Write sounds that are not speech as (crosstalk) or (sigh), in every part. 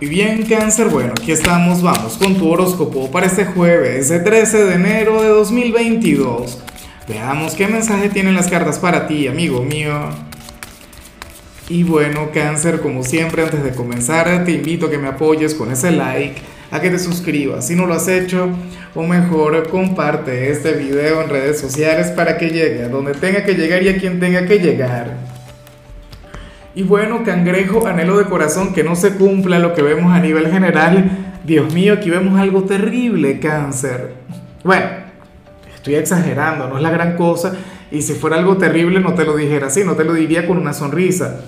Y bien, cáncer, bueno, aquí estamos, vamos con tu horóscopo para este jueves, el 13 de enero de 2022. Veamos qué mensaje tienen las cartas para ti, amigo mío. Y bueno, cáncer, como siempre, antes de comenzar, te invito a que me apoyes con ese like, a que te suscribas si no lo has hecho, o mejor, comparte este video en redes sociales para que llegue a donde tenga que llegar y a quien tenga que llegar. Y bueno, cangrejo, anhelo de corazón que no se cumpla lo que vemos a nivel general. Dios mío, aquí vemos algo terrible, cáncer. Bueno, estoy exagerando, no es la gran cosa. Y si fuera algo terrible no te lo dijera así, no te lo diría con una sonrisa.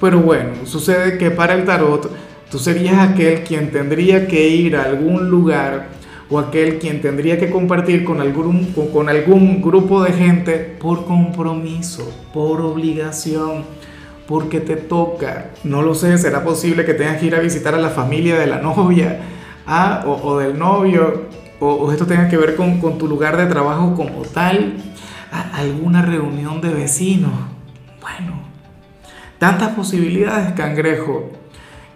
Pero bueno, sucede que para el tarot tú serías aquel quien tendría que ir a algún lugar o aquel quien tendría que compartir con algún, con algún grupo de gente por compromiso, por obligación porque te toca. No lo sé, será posible que tengas que ir a visitar a la familia de la (laughs) novia ah, o, del novio, o, esto tenga que ver con, tu lugar de trabajo como tal, alguna reunión de vecinos. Bueno, tantas posibilidades, cangrejo.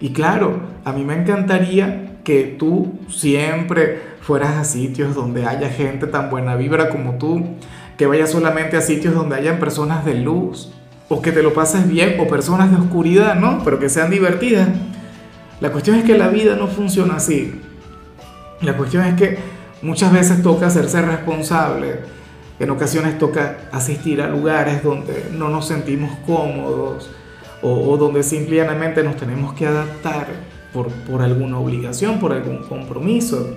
Y claro, a mí me encantaría que tú siempre fueras a sitios donde haya gente tan buena vibra como tú, que vayas solamente a sitios donde hayan personas de luz, o que te lo pases bien, o personas de oscuridad, ¿no? Pero que sean divertidas. La cuestión es que la vida no funciona así. La cuestión es que muchas veces toca hacerse responsable. En ocasiones toca asistir a lugares donde no nos sentimos cómodos o, donde simplemente nos tenemos que adaptar por, por alguna obligación, por algún compromiso.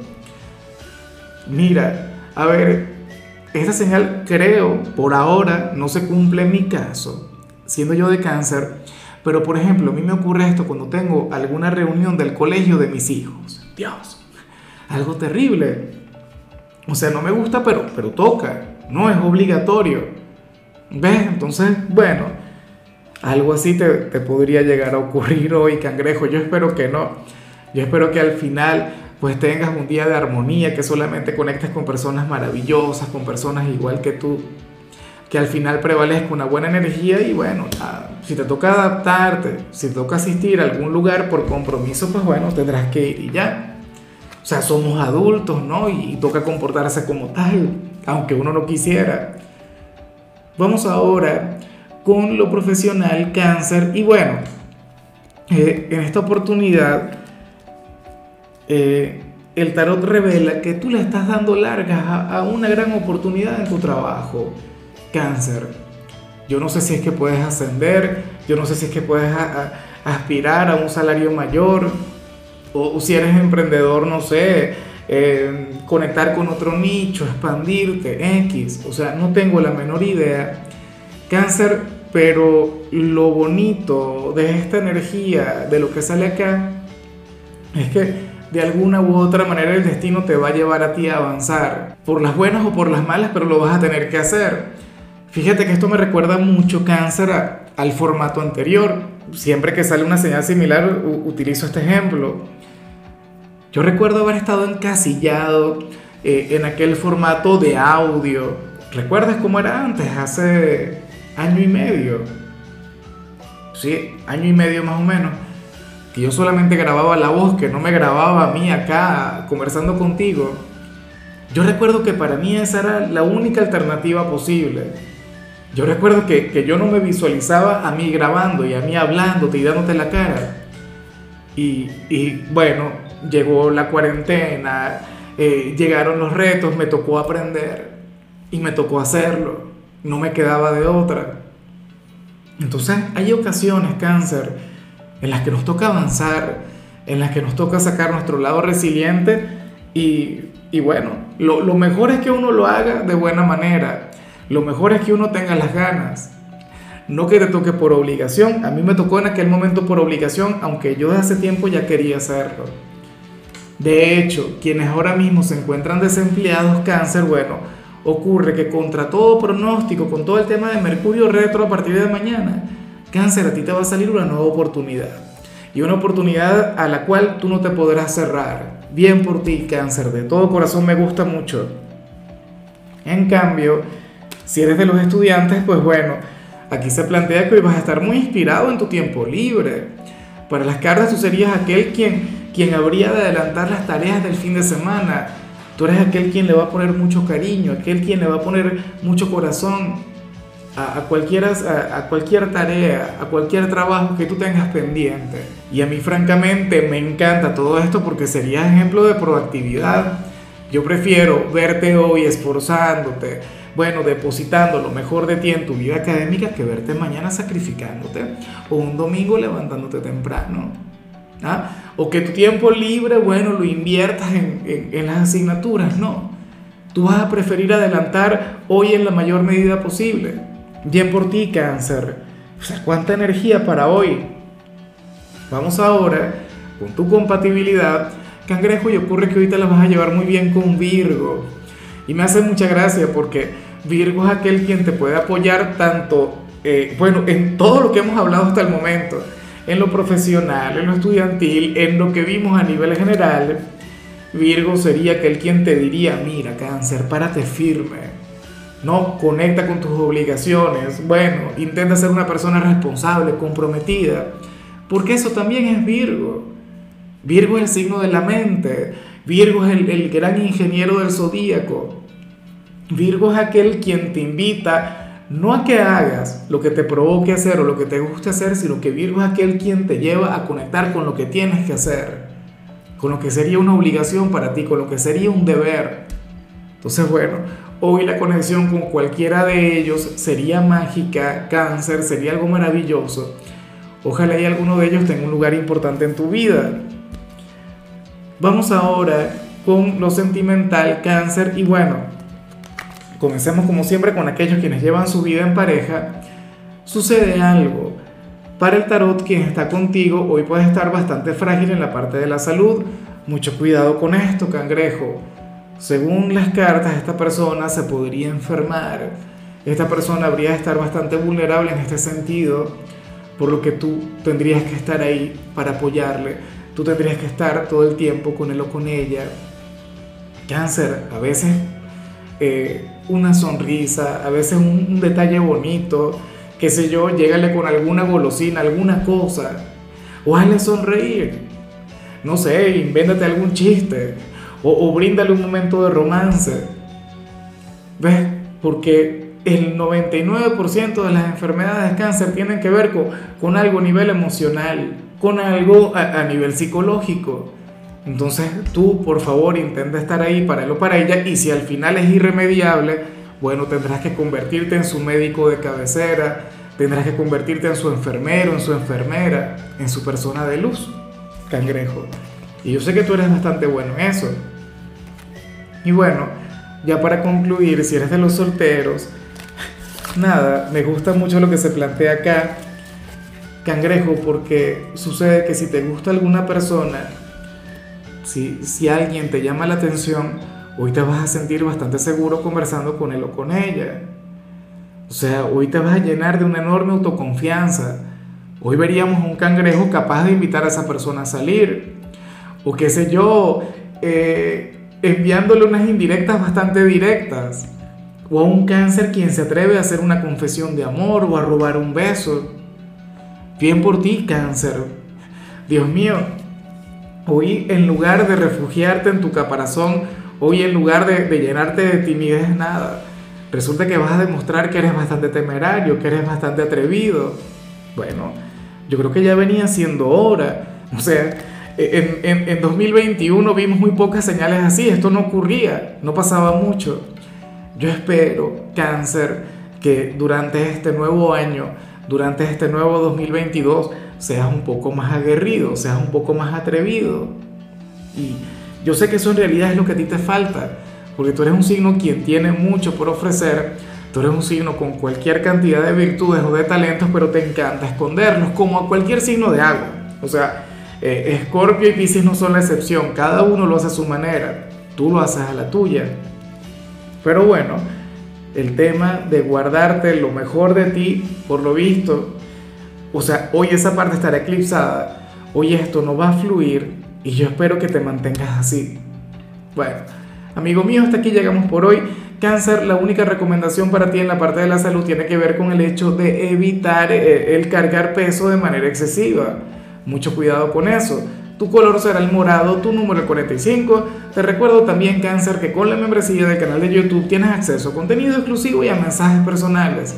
Mira, a ver, esta señal creo por ahora no se cumple en mi caso, siendo yo de cáncer, pero por ejemplo, a mí me ocurre esto cuando tengo alguna reunión del colegio de mis hijos. Dios, algo terrible. O sea, no me gusta, pero, pero toca, no es obligatorio. ¿Ves? Entonces, bueno, algo así te, te podría llegar a ocurrir hoy, cangrejo. Yo espero que no. Yo espero que al final pues tengas un día de armonía, que solamente conectes con personas maravillosas, con personas igual que tú, que al final prevalezca una buena energía y bueno, si te toca adaptarte, si toca asistir a algún lugar por compromiso, pues bueno, tendrás que ir y ya. O sea, somos adultos, ¿no? Y, toca comportarse como tal, aunque uno no quisiera. Vamos ahora con lo profesional, cáncer. Y bueno, eh, en esta oportunidad, eh, el tarot revela que tú le estás dando largas a una gran oportunidad en tu trabajo cáncer. Yo no sé si es que puedes ascender, yo no sé si es que puedes aspirar a un salario mayor, o, si eres emprendedor, no sé, eh, conectar con otro nicho, expandirte, X. O sea, no tengo la menor idea. Cáncer, pero lo bonito de esta energía, de lo que sale acá, es que de alguna u otra manera el destino te va a llevar a ti a avanzar, por las buenas o por las malas, pero lo vas a tener que hacer. Fíjate que esto me recuerda mucho cáncer al formato anterior. Siempre que sale una señal similar utilizo este ejemplo. Yo recuerdo haber estado encasillado eh, en aquel formato de audio. ¿Recuerdas cómo era antes? Hace año y medio. Sí, año y medio más o menos. Que yo solamente grababa la voz, que no me grababa a mí acá conversando contigo. Yo recuerdo que para mí esa era la única alternativa posible yo recuerdo que, yo no me visualizaba a mí grabando y a mí hablándote y dándote la cara. Y, bueno, llegó la cuarentena, eh, llegaron los retos, me tocó aprender y me tocó hacerlo. No me quedaba de otra. Entonces hay ocasiones, cáncer, en las que nos toca avanzar, en las que nos toca sacar nuestro lado resiliente y, bueno, lo, lo mejor es que uno lo haga de buena manera lo mejor es que uno tenga las ganas. No que te toque por obligación. A mí me tocó en aquel momento por obligación, aunque yo desde hace tiempo ya quería hacerlo. De hecho, quienes ahora mismo se encuentran desempleados cáncer, bueno, ocurre que contra todo pronóstico, con todo el tema de Mercurio retro a partir de mañana, cáncer, a ti te va a salir una nueva oportunidad. Y una oportunidad a la cual tú no te podrás cerrar. Bien por ti, cáncer, de todo corazón me gusta mucho. En cambio, si eres de los estudiantes, pues bueno, aquí se plantea que hoy vas a estar muy inspirado en tu tiempo libre. Para las cartas tú serías aquel quien, quien habría de adelantar las tareas del fin de semana. Tú eres aquel quien le va a poner mucho cariño, aquel quien le va a poner mucho corazón a, a, cualquiera, a, a cualquier tarea, a cualquier trabajo que tú tengas pendiente. Y a mí francamente me encanta todo esto porque sería ejemplo de proactividad. Yo prefiero verte hoy esforzándote, bueno, depositando lo mejor de ti en tu vida académica que verte mañana sacrificándote o un domingo levantándote temprano. ¿ah? O que tu tiempo libre, bueno, lo inviertas en, las asignaturas, no. Tú vas a preferir adelantar hoy en la mayor medida posible. Bien por ti, cáncer. O sea, cuánta energía para hoy. Vamos ahora con tu compatibilidad, cangrejo, y ocurre que ahorita la vas a llevar muy bien con Virgo. Y me hace mucha gracia porque Virgo es aquel quien te puede apoyar tanto, eh, bueno, en todo lo que hemos hablado hasta el momento, en lo profesional, en lo estudiantil, en lo que vimos a nivel general. Virgo sería aquel quien te diría, mira, cáncer, párate firme. No, conecta con tus obligaciones. Bueno, intenta ser una persona responsable, comprometida. Porque eso también es Virgo. Virgo es el signo de la mente. Virgo es el, el gran ingeniero del zodíaco. Virgo es aquel quien te invita no a que hagas lo que te provoque hacer o lo que te guste hacer, sino que Virgo es aquel quien te lleva a conectar con lo que tienes que hacer, con lo que sería una obligación para ti, con lo que sería un deber. Entonces, bueno, hoy la conexión con cualquiera de ellos sería mágica, cáncer, sería algo maravilloso. Ojalá y alguno de ellos tenga un lugar importante en tu vida. Vamos ahora con lo sentimental, cáncer, y bueno, comencemos como siempre con aquellos quienes llevan su vida en pareja, sucede algo. Para el tarot, quien está contigo hoy puede estar bastante frágil en la parte de la salud. Mucho cuidado con esto, cangrejo. Según las cartas, esta persona se podría enfermar. Esta persona habría de estar bastante vulnerable en este sentido, por lo que tú tendrías que estar ahí para apoyarle. Tú tendrías que estar todo el tiempo con él o con ella. Cáncer, a veces eh, una sonrisa, a veces un, un, detalle bonito, qué sé yo, llégale con alguna golosina, alguna cosa, o hazle sonreír, no sé, invéntate algún chiste, o, o bríndale un momento de romance, ¿ves? Porque el 99% de las enfermedades de cáncer tienen que ver con, con algo a nivel emocional, con algo a, a nivel psicológico. Entonces tú, por favor, intenta estar ahí para él o para ella y si al final es irremediable, bueno, tendrás que convertirte en su médico de cabecera, tendrás que convertirte en su enfermero, en su enfermera, en su persona de luz, cangrejo. Y yo sé que tú eres bastante bueno en eso. Y bueno, ya para concluir, si eres de los solteros, nada, me gusta mucho lo que se plantea acá, cangrejo, porque sucede que si te gusta alguna persona, si, alguien te llama la atención, hoy te vas a sentir bastante seguro conversando con él o con ella. O sea, hoy te vas a llenar de una enorme autoconfianza. Hoy veríamos un cangrejo capaz de invitar a esa persona a salir. O qué sé yo, eh, enviándole unas indirectas bastante directas. O a un cáncer quien se atreve a hacer una confesión de amor o a robar un beso. Bien por ti, cáncer. Dios mío, Hoy en lugar de refugiarte en tu caparazón, hoy en lugar de, de, llenarte de timidez, nada. Resulta que vas a demostrar que eres bastante temerario, que eres bastante atrevido. Bueno, yo creo que ya venía siendo hora. O sea, en, en, en 2021 vimos muy pocas señales así, esto no ocurría, no pasaba mucho. Yo espero, cáncer, que durante este nuevo año, durante este nuevo 2022, seas un poco más aguerrido, seas un poco más atrevido. Y yo sé que eso en realidad es lo que a ti te falta, porque tú eres un signo quien tiene mucho por ofrecer, tú eres un signo con cualquier cantidad de virtudes o de talentos, pero te encanta esconderlos, como a cualquier signo de agua. O sea, eh, Escorpio y Pisces no son la excepción, cada uno lo hace a su manera, tú lo haces a la tuya. Pero bueno, el tema de guardarte lo mejor de ti, por lo visto, o sea, hoy esa parte estará eclipsada, hoy esto no va a fluir y yo espero que te mantengas así. Bueno, amigo mío, hasta aquí llegamos por hoy. Cáncer, la única recomendación para ti en la parte de la salud tiene que ver con el hecho de evitar eh, el cargar peso de manera excesiva. Mucho cuidado con eso. Tu color será el morado, tu número el 45. Te recuerdo también, Cáncer, que con la membresía del canal de YouTube tienes acceso a contenido exclusivo y a mensajes personales.